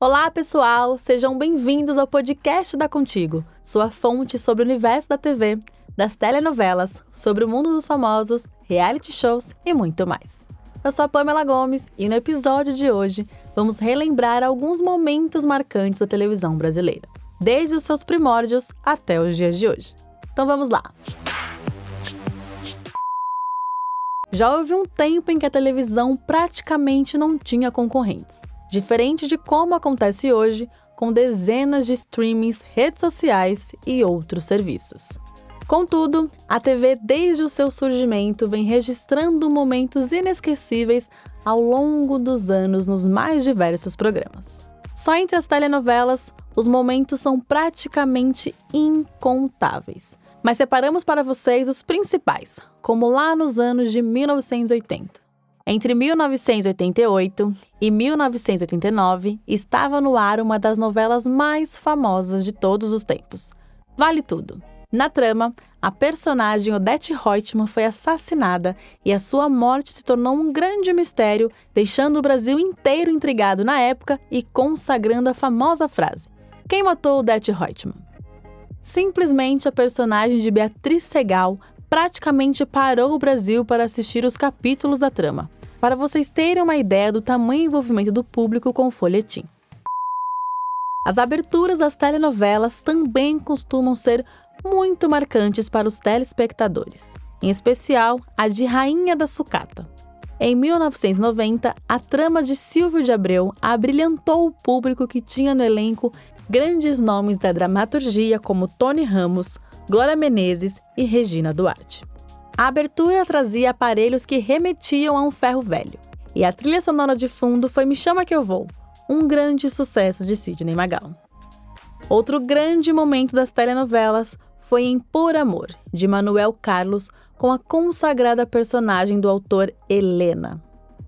Olá, pessoal! Sejam bem-vindos ao podcast da Contigo, sua fonte sobre o universo da TV, das telenovelas, sobre o mundo dos famosos, reality shows e muito mais. Eu sou a Pamela Gomes e no episódio de hoje vamos relembrar alguns momentos marcantes da televisão brasileira, desde os seus primórdios até os dias de hoje. Então vamos lá! Já houve um tempo em que a televisão praticamente não tinha concorrentes diferente de como acontece hoje com dezenas de streamings, redes sociais e outros serviços. Contudo, a TV desde o seu surgimento vem registrando momentos inesquecíveis ao longo dos anos nos mais diversos programas. Só entre as telenovelas, os momentos são praticamente incontáveis. Mas separamos para vocês os principais, como lá nos anos de 1980. Entre 1988 e 1989, estava no ar uma das novelas mais famosas de todos os tempos. Vale Tudo. Na trama, a personagem Odette Reutemann foi assassinada e a sua morte se tornou um grande mistério, deixando o Brasil inteiro intrigado na época e consagrando a famosa frase: Quem matou Odette Reutemann? Simplesmente a personagem de Beatriz Segal praticamente parou o Brasil para assistir os capítulos da trama para vocês terem uma ideia do tamanho envolvimento do público com o folhetim. As aberturas das telenovelas também costumam ser muito marcantes para os telespectadores, em especial a de Rainha da Sucata. Em 1990, a trama de Silvio de Abreu abrilhantou o público que tinha no elenco grandes nomes da dramaturgia como Tony Ramos, Glória Menezes e Regina Duarte. A abertura trazia aparelhos que remetiam a um ferro velho. E a trilha sonora de fundo foi Me Chama Que Eu Vou, um grande sucesso de Sidney Magal. Outro grande momento das telenovelas foi em Por Amor, de Manuel Carlos, com a consagrada personagem do autor Helena.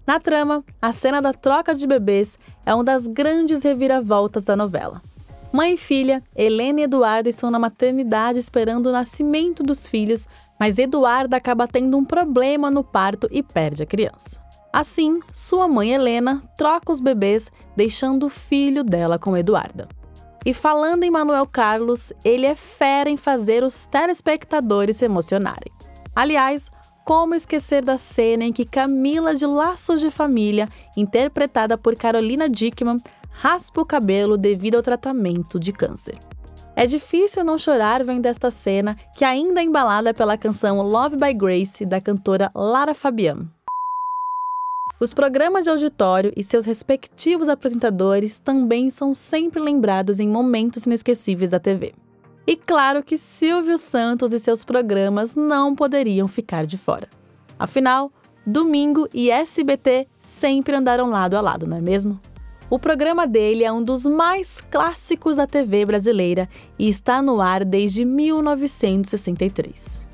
Na trama, a cena da troca de bebês é uma das grandes reviravoltas da novela. Mãe e filha, Helena e Eduardo estão na maternidade esperando o nascimento dos filhos, mas Eduarda acaba tendo um problema no parto e perde a criança. Assim, sua mãe Helena troca os bebês, deixando o filho dela com Eduarda. E falando em Manuel Carlos, ele é fera em fazer os telespectadores se emocionarem. Aliás, como esquecer da cena em que Camila de Laços de Família, interpretada por Carolina Dickman, raspa o cabelo devido ao tratamento de câncer. É difícil não chorar vendo esta cena, que ainda é embalada pela canção Love by Grace, da cantora Lara Fabian. Os programas de auditório e seus respectivos apresentadores também são sempre lembrados em momentos inesquecíveis da TV. E claro que Silvio Santos e seus programas não poderiam ficar de fora. Afinal, Domingo e SBT sempre andaram lado a lado, não é mesmo? O programa dele é um dos mais clássicos da TV brasileira e está no ar desde 1963.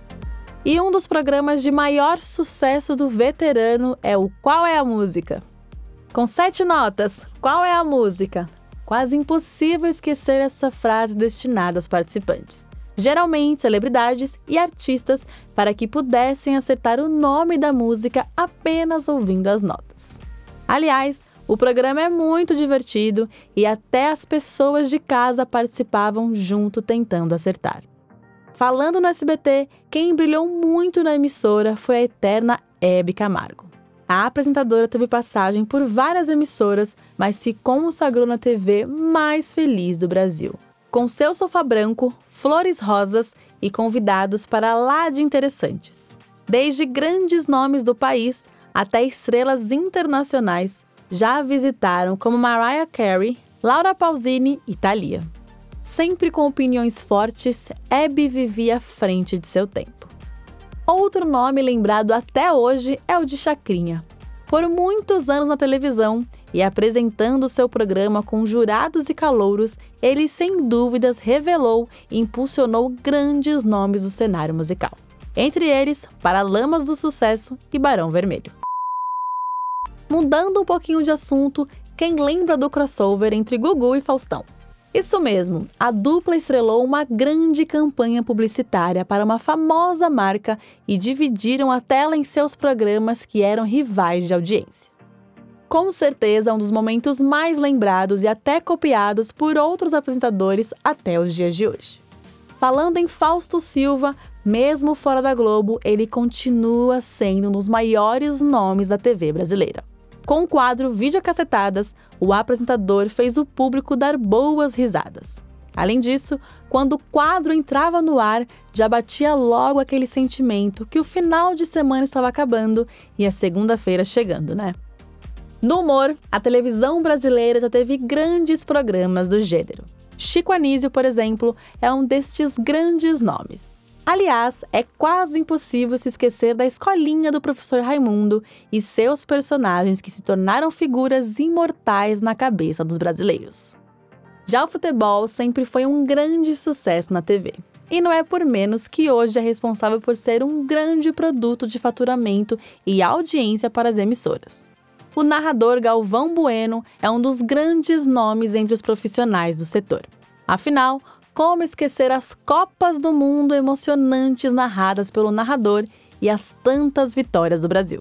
E um dos programas de maior sucesso do veterano é o Qual é a Música? Com sete notas, qual é a música? Quase impossível esquecer essa frase destinada aos participantes. Geralmente celebridades e artistas, para que pudessem acertar o nome da música apenas ouvindo as notas. Aliás, o programa é muito divertido e até as pessoas de casa participavam junto tentando acertar. Falando no SBT, quem brilhou muito na emissora foi a eterna Hebe Camargo. A apresentadora teve passagem por várias emissoras, mas se consagrou na TV mais feliz do Brasil. Com seu sofá branco, flores rosas e convidados para lá de interessantes. Desde grandes nomes do país até estrelas internacionais já a visitaram como Mariah Carey, Laura Pausini e Thalia. Sempre com opiniões fortes, Abby vivia à frente de seu tempo. Outro nome lembrado até hoje é o de Chacrinha. Por muitos anos na televisão e apresentando seu programa com jurados e calouros, ele sem dúvidas revelou e impulsionou grandes nomes do cenário musical. Entre eles, Paralamas do Sucesso e Barão Vermelho. Mudando um pouquinho de assunto, quem lembra do crossover entre Gugu e Faustão? Isso mesmo, a dupla estrelou uma grande campanha publicitária para uma famosa marca e dividiram a tela em seus programas que eram rivais de audiência. Com certeza, um dos momentos mais lembrados e até copiados por outros apresentadores até os dias de hoje. Falando em Fausto Silva, mesmo fora da Globo, ele continua sendo um dos maiores nomes da TV brasileira. Com o quadro Videocacetadas, o apresentador fez o público dar boas risadas. Além disso, quando o quadro entrava no ar, já batia logo aquele sentimento que o final de semana estava acabando e a segunda-feira chegando, né? No humor, a televisão brasileira já teve grandes programas do gênero. Chico Anísio, por exemplo, é um destes grandes nomes. Aliás, é quase impossível se esquecer da escolinha do professor Raimundo e seus personagens que se tornaram figuras imortais na cabeça dos brasileiros. Já o futebol sempre foi um grande sucesso na TV. E não é por menos que hoje é responsável por ser um grande produto de faturamento e audiência para as emissoras. O narrador Galvão Bueno é um dos grandes nomes entre os profissionais do setor. Afinal, como esquecer as Copas do Mundo emocionantes narradas pelo narrador e as tantas vitórias do Brasil?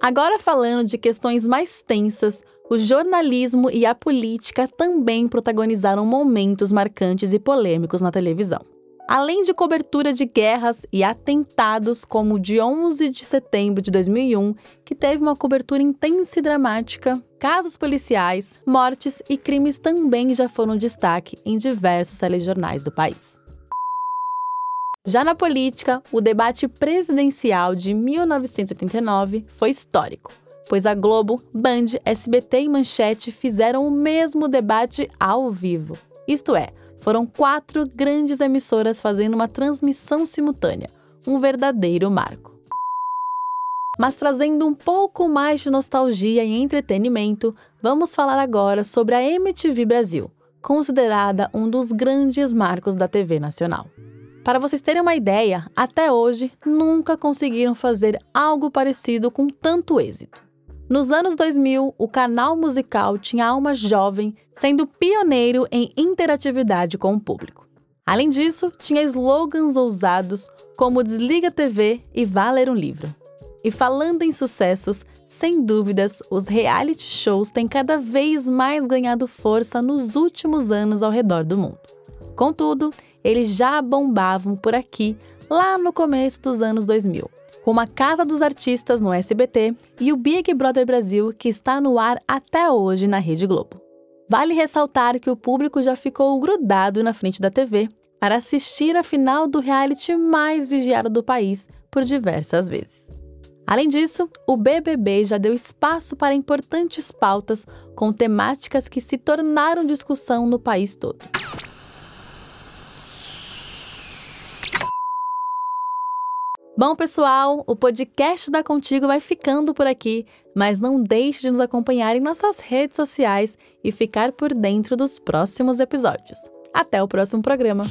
Agora falando de questões mais tensas, o jornalismo e a política também protagonizaram momentos marcantes e polêmicos na televisão. Além de cobertura de guerras e atentados como o de 11 de setembro de 2001, que teve uma cobertura intensa e dramática, casos policiais, mortes e crimes também já foram destaque em diversos telejornais do país. Já na política, o debate presidencial de 1989 foi histórico, pois a Globo, Band, SBT e Manchete fizeram o mesmo debate ao vivo. Isto é, foram quatro grandes emissoras fazendo uma transmissão simultânea, um verdadeiro marco. Mas trazendo um pouco mais de nostalgia e entretenimento, vamos falar agora sobre a MTV Brasil, considerada um dos grandes marcos da TV nacional. Para vocês terem uma ideia, até hoje nunca conseguiram fazer algo parecido com tanto êxito. Nos anos 2000, o canal musical tinha alma jovem, sendo pioneiro em interatividade com o público. Além disso, tinha slogans ousados como Desliga TV e Vá ler um livro. E falando em sucessos, sem dúvidas, os reality shows têm cada vez mais ganhado força nos últimos anos ao redor do mundo. Contudo, eles já bombavam por aqui lá no começo dos anos 2000, como a Casa dos Artistas no SBT e o Big Brother Brasil, que está no ar até hoje na Rede Globo. Vale ressaltar que o público já ficou grudado na frente da TV para assistir a final do reality mais vigiado do país por diversas vezes. Além disso, o BBB já deu espaço para importantes pautas com temáticas que se tornaram discussão no país todo. Bom, pessoal, o podcast da Contigo vai ficando por aqui, mas não deixe de nos acompanhar em nossas redes sociais e ficar por dentro dos próximos episódios. Até o próximo programa!